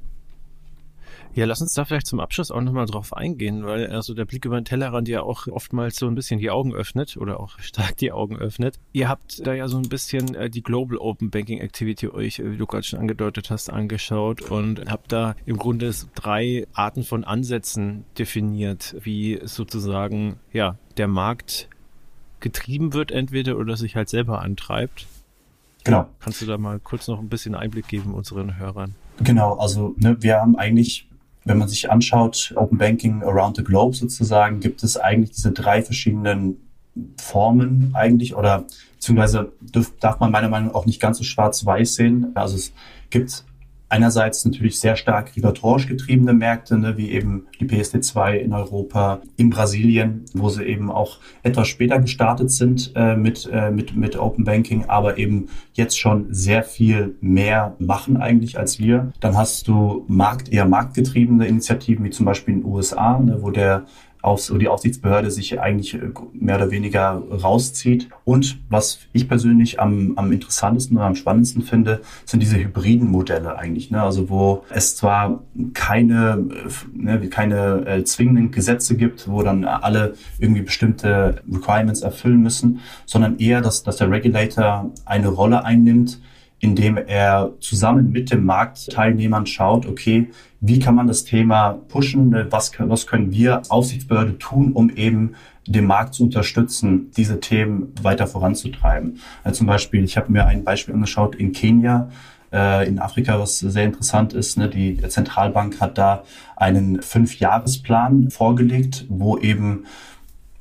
Ja, lass uns da vielleicht zum Abschluss auch nochmal drauf eingehen, weil also der Blick über den Tellerrand ja auch oftmals so ein bisschen die Augen öffnet oder auch [LAUGHS] stark die Augen öffnet. Ihr habt da ja so ein bisschen äh, die Global Open Banking Activity euch, äh, wie du gerade schon angedeutet hast, angeschaut und habt da im Grunde drei Arten von Ansätzen definiert, wie sozusagen ja der Markt getrieben wird entweder oder sich halt selber antreibt. Genau. Kannst du da mal kurz noch ein bisschen Einblick geben unseren Hörern? Genau, also ne, wir haben eigentlich wenn man sich anschaut, Open Banking around the globe sozusagen, gibt es eigentlich diese drei verschiedenen Formen eigentlich oder beziehungsweise darf man meiner Meinung nach auch nicht ganz so schwarz-weiß sehen. Also es gibt einerseits natürlich sehr stark regulatorisch getriebene Märkte, ne, wie eben die PSD2 in Europa, in Brasilien, wo sie eben auch etwas später gestartet sind äh, mit, äh, mit, mit Open Banking, aber eben jetzt schon sehr viel mehr machen eigentlich als wir. Dann hast du Markt, eher marktgetriebene Initiativen, wie zum Beispiel in den USA, ne, wo der auf, wo die Aufsichtsbehörde sich eigentlich äh, mehr oder weniger rauszieht. Und was ich persönlich am, am interessantesten oder am spannendsten finde, sind diese hybriden Modelle eigentlich. Ne? Also wo es zwar keine, äh, ne, keine äh, zwingenden Gesetze gibt, wo dann alle irgendwie bestimmte Requirements erfüllen müssen, sondern eher, dass, dass der Regulator eine Rolle einnimmt, indem er zusammen mit dem Marktteilnehmern schaut, okay, wie kann man das Thema pushen, was, was können wir Aufsichtsbehörde tun, um eben den Markt zu unterstützen, diese Themen weiter voranzutreiben. Also zum Beispiel, ich habe mir ein Beispiel angeschaut in Kenia, äh, in Afrika, was sehr interessant ist. Ne? Die Zentralbank hat da einen Fünfjahresplan vorgelegt, wo eben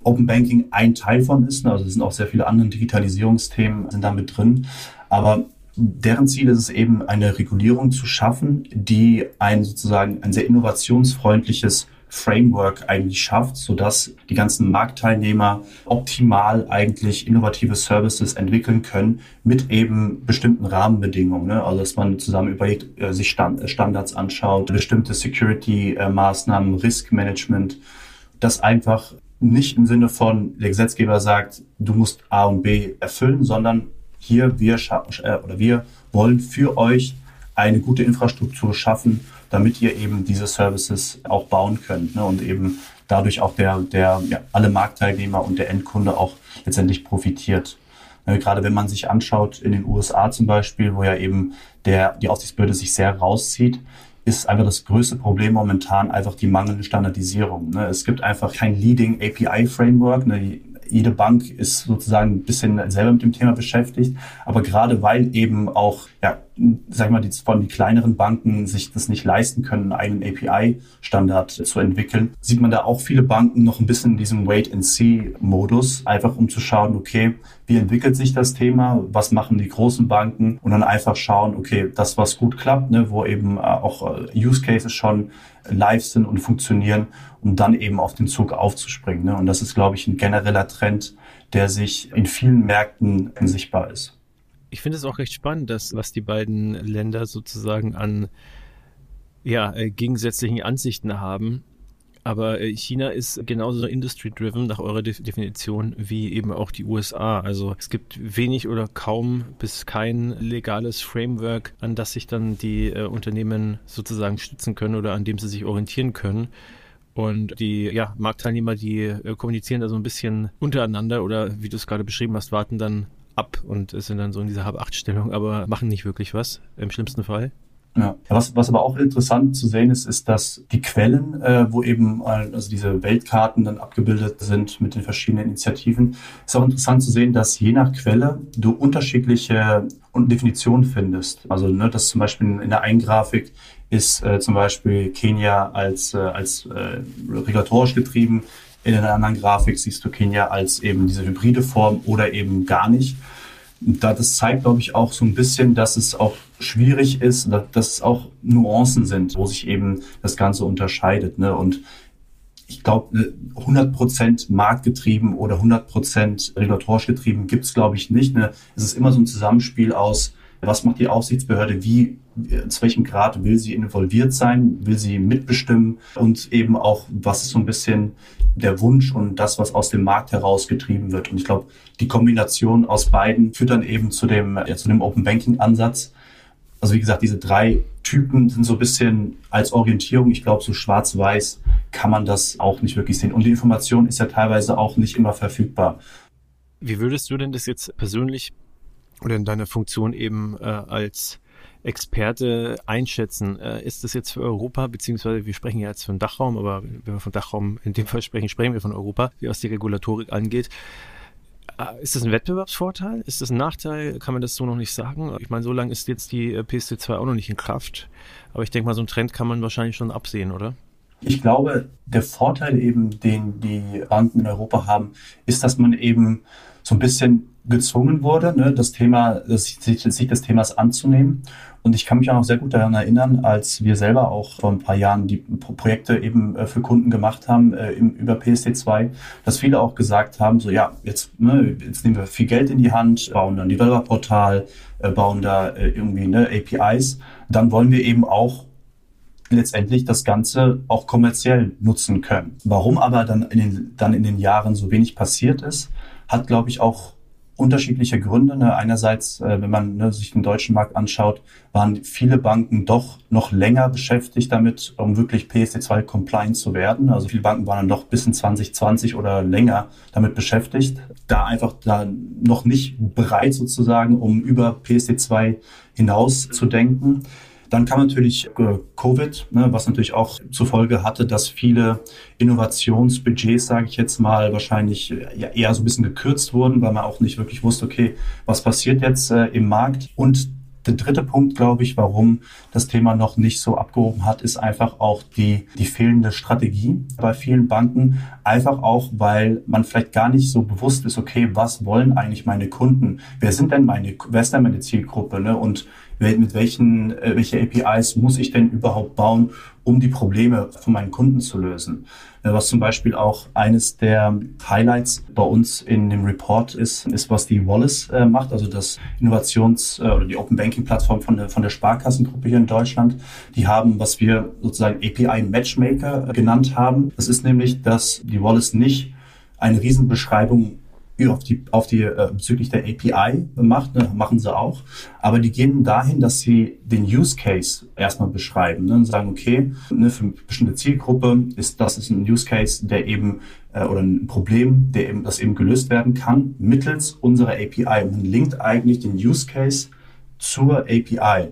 Open Banking ein Teil von ist. Ne? Also es sind auch sehr viele andere Digitalisierungsthemen sind da mit drin. Aber deren Ziel ist es eben, eine Regulierung zu schaffen, die ein sozusagen ein sehr innovationsfreundliches Framework eigentlich schafft, sodass die ganzen Marktteilnehmer optimal eigentlich innovative Services entwickeln können mit eben bestimmten Rahmenbedingungen. Ne? Also dass man zusammen überlegt, äh, sich äh, Standards anschaut, bestimmte Security-Maßnahmen, Risk-Management, das einfach nicht im Sinne von der Gesetzgeber sagt, du musst A und B erfüllen, sondern hier wir äh, oder wir wollen für euch eine gute Infrastruktur schaffen, damit ihr eben diese Services auch bauen könnt ne, und eben dadurch auch der, der ja, alle Marktteilnehmer und der Endkunde auch letztendlich profitiert. Ne, gerade wenn man sich anschaut in den USA zum Beispiel, wo ja eben der, die Aufsichtsbehörde sich sehr rauszieht, ist einfach das größte Problem momentan einfach die mangelnde Standardisierung. Ne. Es gibt einfach kein Leading API Framework. Ne jede Bank ist sozusagen ein bisschen selber mit dem Thema beschäftigt. Aber gerade weil eben auch, ja, sag mal, die, von die kleineren Banken sich das nicht leisten können, einen API-Standard zu entwickeln, sieht man da auch viele Banken noch ein bisschen in diesem Wait-and-See-Modus, einfach um zu schauen, okay, wie entwickelt sich das Thema, was machen die großen Banken und dann einfach schauen, okay, das, was gut klappt, ne, wo eben äh, auch äh, Use Cases schon live sind und funktionieren, um dann eben auf den Zug aufzuspringen. Ne? Und das ist, glaube ich, ein genereller Trend, der sich in vielen Märkten sichtbar ist. Ich finde es auch recht spannend, dass was die beiden Länder sozusagen an ja, äh, gegensätzlichen Ansichten haben. Aber äh, China ist genauso industry-driven nach eurer Definition wie eben auch die USA. Also es gibt wenig oder kaum bis kein legales Framework, an das sich dann die äh, Unternehmen sozusagen stützen können oder an dem sie sich orientieren können. Und die ja, Marktteilnehmer, die äh, kommunizieren da so ein bisschen untereinander oder wie du es gerade beschrieben hast, warten dann ab und sind dann so in dieser Hab-Acht-Stellung, aber machen nicht wirklich was im schlimmsten Fall. Ja. Was, was aber auch interessant zu sehen ist, ist, dass die Quellen, äh, wo eben also diese Weltkarten dann abgebildet sind mit den verschiedenen Initiativen, ist auch interessant zu sehen, dass je nach Quelle du unterschiedliche Definitionen findest. Also ne, dass zum Beispiel in der einen Grafik ist äh, zum Beispiel Kenia als, äh, als äh, regulatorisch getrieben, in einer anderen Grafik siehst du Kenia als eben diese hybride Form oder eben gar nicht. Da das zeigt, glaube ich, auch so ein bisschen, dass es auch schwierig ist, dass es auch Nuancen sind, wo sich eben das Ganze unterscheidet. Ne? Und ich glaube, 100% marktgetrieben oder 100% regulatorisch getrieben gibt es, glaube ich, nicht. Ne? Es ist immer so ein Zusammenspiel aus, was macht die Aufsichtsbehörde, wie, zu welchem Grad will sie involviert sein, will sie mitbestimmen und eben auch, was ist so ein bisschen der Wunsch und das, was aus dem Markt herausgetrieben wird. Und ich glaube, die Kombination aus beiden führt dann eben zu dem, ja, zu dem Open Banking Ansatz, Also wie gesagt, diese drei Typen sind so ein bisschen als Orientierung. Ich glaube, so schwarz-weiß kann man das auch nicht wirklich sehen. Und die Information ist ja teilweise auch nicht immer verfügbar. Wie würdest du denn das jetzt persönlich oder in deiner Funktion eben äh, als Experte einschätzen? Äh, ist das jetzt für Europa, beziehungsweise wir sprechen ja jetzt von Dachraum, aber wenn wir von Dachraum in dem Fall sprechen, sprechen wir von Europa, wie was die Regulatorik angeht. Äh, ist das ein Wettbewerbsvorteil? Ist das ein Nachteil? Kann man das so noch nicht sagen? Ich meine, so lange ist jetzt die äh, PSD2 auch noch nicht in Kraft. Aber ich denke mal, so einen Trend kann man wahrscheinlich schon absehen, oder? Ich glaube, der Vorteil eben, den die Banken in Europa haben, ist, dass man eben so ein bisschen gezwungen wurde, ne, das Thema, sich, sich des Themas anzunehmen. Und ich kann mich auch noch sehr gut daran erinnern, als wir selber auch vor ein paar Jahren die Projekte eben äh, für Kunden gemacht haben äh, im, über PSD2, dass viele auch gesagt haben, so ja, jetzt, ne, jetzt nehmen wir viel Geld in die Hand, bauen dann Developer-Portal, äh, bauen da äh, irgendwie ne, APIs. Dann wollen wir eben auch letztendlich das Ganze auch kommerziell nutzen können. Warum aber dann in den, dann in den Jahren so wenig passiert ist, hat, glaube ich, auch unterschiedliche Gründe. Ne? Einerseits, äh, wenn man ne, sich den deutschen Markt anschaut, waren viele Banken doch noch länger beschäftigt damit, um wirklich PSD2 compliant zu werden. Also viele Banken waren dann doch bis in 2020 oder länger damit beschäftigt, da einfach da noch nicht bereit sozusagen, um über PSD2 hinaus zu denken. Dann kam natürlich äh, Covid, ne, was natürlich auch zur Folge hatte, dass viele Innovationsbudgets, sage ich jetzt mal, wahrscheinlich äh, eher so ein bisschen gekürzt wurden, weil man auch nicht wirklich wusste, okay, was passiert jetzt äh, im Markt. Und der dritte Punkt, glaube ich, warum das Thema noch nicht so abgehoben hat, ist einfach auch die, die fehlende Strategie bei vielen Banken. Einfach auch, weil man vielleicht gar nicht so bewusst ist, okay, was wollen eigentlich meine Kunden? Wer sind denn meine, wer ist denn meine Zielgruppe? Ne? Und mit welchen, äh, welche APIs muss ich denn überhaupt bauen, um die Probleme von meinen Kunden zu lösen. Äh, was zum Beispiel auch eines der Highlights bei uns in dem Report ist, ist, was die Wallace äh, macht, also das Innovations- äh, oder die Open Banking Plattform von der, von der Sparkassengruppe hier in Deutschland. Die haben, was wir sozusagen API Matchmaker äh, genannt haben. Das ist nämlich, dass die Wallace nicht eine Riesenbeschreibung auf die, auf die äh, bezüglich der API macht, ne, machen sie auch. Aber die gehen dahin, dass sie den Use Case erstmal beschreiben ne, und sagen, okay, ne, für eine bestimmte Zielgruppe ist das ist ein Use Case, der eben äh, oder ein Problem, der eben das eben gelöst werden kann mittels unserer API. Und man linkt eigentlich den Use Case zur API.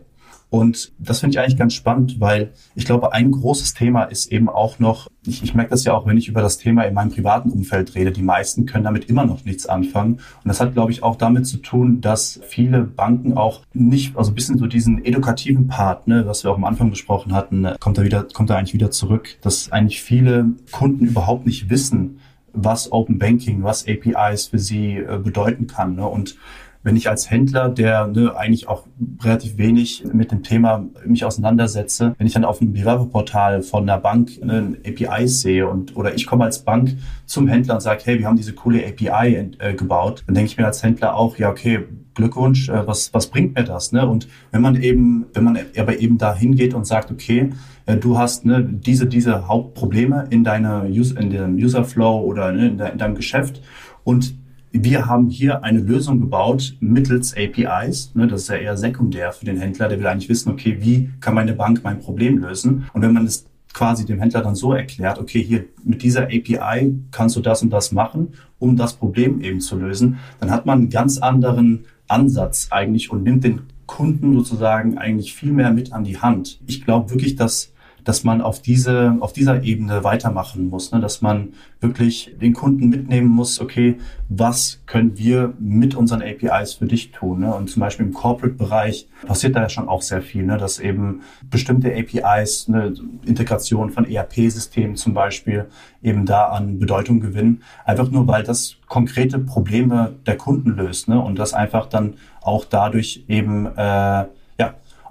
Und das finde ich eigentlich ganz spannend, weil ich glaube, ein großes Thema ist eben auch noch, ich, ich merke das ja auch, wenn ich über das Thema in meinem privaten Umfeld rede, die meisten können damit immer noch nichts anfangen. Und das hat, glaube ich, auch damit zu tun, dass viele Banken auch nicht, also ein bisschen so diesen edukativen Part, ne, was wir auch am Anfang besprochen hatten, kommt da wieder, kommt da eigentlich wieder zurück, dass eigentlich viele Kunden überhaupt nicht wissen, was Open Banking, was APIs für sie äh, bedeuten kann. Ne? Und wenn ich als Händler, der ne, eigentlich auch relativ wenig mit dem Thema mich auseinandersetze, wenn ich dann auf einem Bewerberportal von einer Bank ne, APIs sehe und oder ich komme als Bank zum Händler und sage, hey, wir haben diese coole API äh, gebaut, dann denke ich mir als Händler auch, ja, okay, Glückwunsch, äh, was, was bringt mir das? Ne? Und wenn man eben, wenn man aber eben da hingeht und sagt, okay, äh, du hast ne, diese, diese Hauptprobleme in deiner User, in dem User Flow oder ne, in, de, in deinem Geschäft und wir haben hier eine Lösung gebaut mittels APIs. Ne, das ist ja eher sekundär für den Händler, der will eigentlich wissen, okay, wie kann meine Bank mein Problem lösen? Und wenn man es quasi dem Händler dann so erklärt, okay, hier mit dieser API kannst du das und das machen, um das Problem eben zu lösen, dann hat man einen ganz anderen Ansatz eigentlich und nimmt den Kunden sozusagen eigentlich viel mehr mit an die Hand. Ich glaube wirklich, dass dass man auf diese, auf dieser Ebene weitermachen muss, ne? dass man wirklich den Kunden mitnehmen muss, okay, was können wir mit unseren APIs für dich tun? Ne? Und zum Beispiel im Corporate-Bereich passiert da ja schon auch sehr viel, ne? dass eben bestimmte APIs, eine Integration von ERP-Systemen zum Beispiel, eben da an Bedeutung gewinnen, einfach nur weil das konkrete Probleme der Kunden löst ne? und das einfach dann auch dadurch eben äh,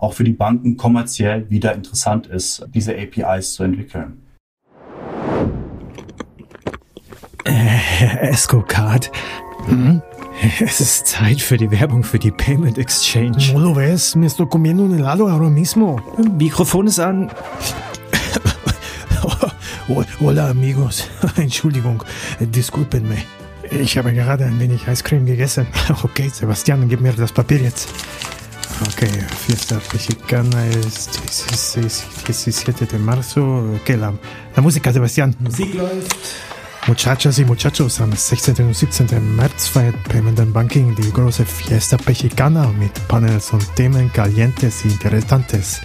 auch für die Banken kommerziell wieder interessant ist, diese APIs zu entwickeln. Herr äh, Escocard, hm? es ist Zeit für die Werbung für die Payment Exchange. No lo ves, me estoy comiendo un helado ahora mismo. Mikrofon ist an. [LAUGHS] Hola amigos, [LAUGHS] Entschuldigung, disculpenme. Ich habe gerade ein wenig Eiscreme gegessen. [LAUGHS] Okay, Sebastian, gib mir das Papier jetzt. Ok, fiesta mexicana es 16, 17 de marzo. Okay, la, la música, Sebastián. Musik läuft. Muchachas y muchachos, am 16. und 17. März feiert Payment and Banking die große Fiesta Mexicana mit Panels und Themen calientes y interesantes.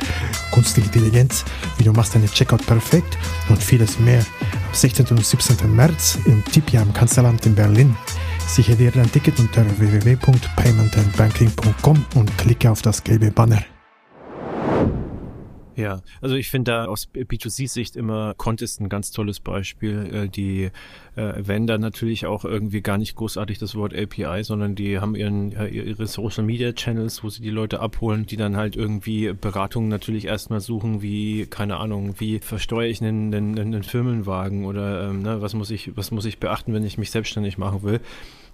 Künstliche Intelligenz, wie du machst deine Checkout perfekt und vieles mehr. Am 16. und 17. März im Tipi am Kanzleramt in Berlin. Sichere dir dein Ticket unter www.paymentandbanking.com und klicke auf das gelbe Banner. Ja, also ich finde da aus B2C-Sicht immer Contest ein ganz tolles Beispiel. Äh, Die äh, wenden da natürlich auch irgendwie gar nicht großartig das Wort API, sondern die haben ihren, ja, ihre Social Media Channels, wo sie die Leute abholen, die dann halt irgendwie Beratungen natürlich erstmal suchen, wie, keine Ahnung, wie versteuere ich einen, einen, einen Firmenwagen oder ähm, ne, was muss ich, was muss ich beachten, wenn ich mich selbstständig machen will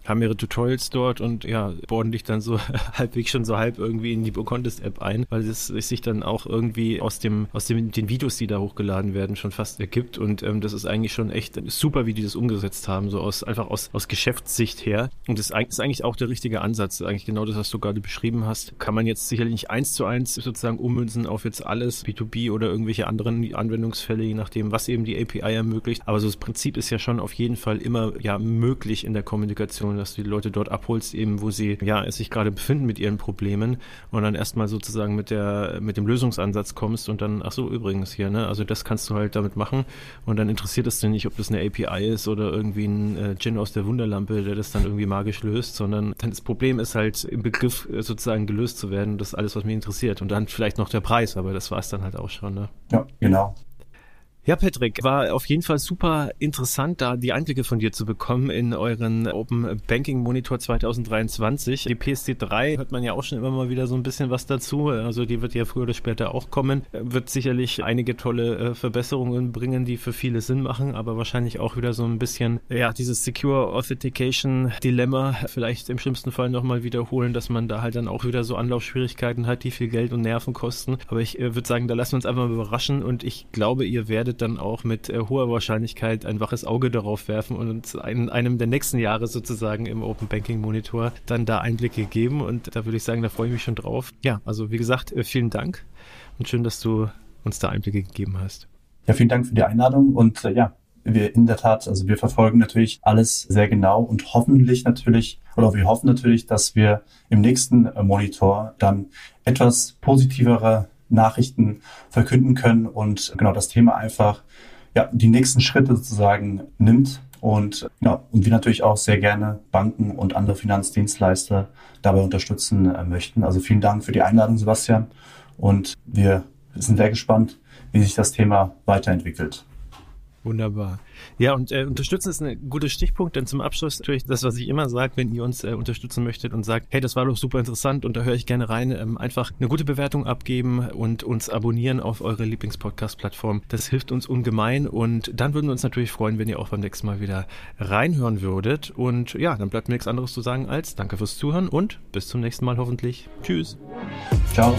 haben ihre Tutorials dort und ja, borden dich dann so [LAUGHS] halbwegs schon so halb irgendwie in die Contest App ein, weil es sich dann auch irgendwie aus dem, aus dem, den Videos, die da hochgeladen werden, schon fast ergibt. Und ähm, das ist eigentlich schon echt super, wie die das umgesetzt haben, so aus, einfach aus, aus Geschäftssicht her. Und das ist eigentlich auch der richtige Ansatz, eigentlich genau das, was du gerade beschrieben hast, kann man jetzt sicherlich nicht eins zu eins sozusagen ummünzen auf jetzt alles B2B oder irgendwelche anderen Anwendungsfälle, je nachdem, was eben die API ermöglicht, aber so das Prinzip ist ja schon auf jeden Fall immer ja möglich in der Kommunikation dass du die Leute dort abholst, eben wo sie ja sich gerade befinden mit ihren Problemen und dann erstmal sozusagen mit der mit dem Lösungsansatz kommst und dann ach so übrigens hier, ne, also das kannst du halt damit machen und dann interessiert es dir nicht, ob das eine API ist oder irgendwie ein äh, Gin aus der Wunderlampe, der das dann irgendwie magisch löst, sondern das Problem ist halt im Begriff äh, sozusagen gelöst zu werden, das ist alles, was mich interessiert und dann vielleicht noch der Preis, aber das war es dann halt auch schon, ne? Ja, genau. Ja, Patrick, war auf jeden Fall super interessant, da die Einblicke von dir zu bekommen in euren Open Banking Monitor 2023. Die PSD3 hört man ja auch schon immer mal wieder so ein bisschen was dazu. Also die wird ja früher oder später auch kommen. Wird sicherlich einige tolle äh, Verbesserungen bringen, die für viele Sinn machen, aber wahrscheinlich auch wieder so ein bisschen, ja, dieses Secure Authentication Dilemma vielleicht im schlimmsten Fall nochmal wiederholen, dass man da halt dann auch wieder so Anlaufschwierigkeiten hat, die viel Geld und Nerven kosten. Aber ich äh, würde sagen, da lassen wir uns einfach mal überraschen und ich glaube, ihr werdet dann auch mit äh, hoher Wahrscheinlichkeit ein waches Auge darauf werfen und uns in einem der nächsten Jahre sozusagen im Open Banking Monitor dann da Einblicke geben. Und da würde ich sagen, da freue ich mich schon drauf. Ja, also wie gesagt, äh, vielen Dank und schön, dass du uns da Einblicke gegeben hast. Ja, vielen Dank für die Einladung und äh, ja, wir in der Tat, also wir verfolgen natürlich alles sehr genau und hoffentlich natürlich, oder wir hoffen natürlich, dass wir im nächsten äh, Monitor dann etwas positivere Nachrichten verkünden können und genau das Thema einfach ja, die nächsten Schritte sozusagen nimmt. Und, ja, und wir natürlich auch sehr gerne Banken und andere Finanzdienstleister dabei unterstützen äh, möchten. Also vielen Dank für die Einladung, Sebastian. Und wir sind sehr gespannt, wie sich das Thema weiterentwickelt. Wunderbar. Ja, und äh, unterstützen ist ein guter Stichpunkt, denn zum Abschluss natürlich das, was ich immer sage, wenn ihr uns äh, unterstützen möchtet und sagt, hey, das war doch super interessant und da höre ich gerne rein, ähm, einfach eine gute Bewertung abgeben und uns abonnieren auf eure Lieblingspodcast-Plattform. Das hilft uns ungemein und dann würden wir uns natürlich freuen, wenn ihr auch beim nächsten Mal wieder reinhören würdet. Und ja, dann bleibt mir nichts anderes zu sagen als danke fürs Zuhören und bis zum nächsten Mal hoffentlich. Tschüss. Ciao.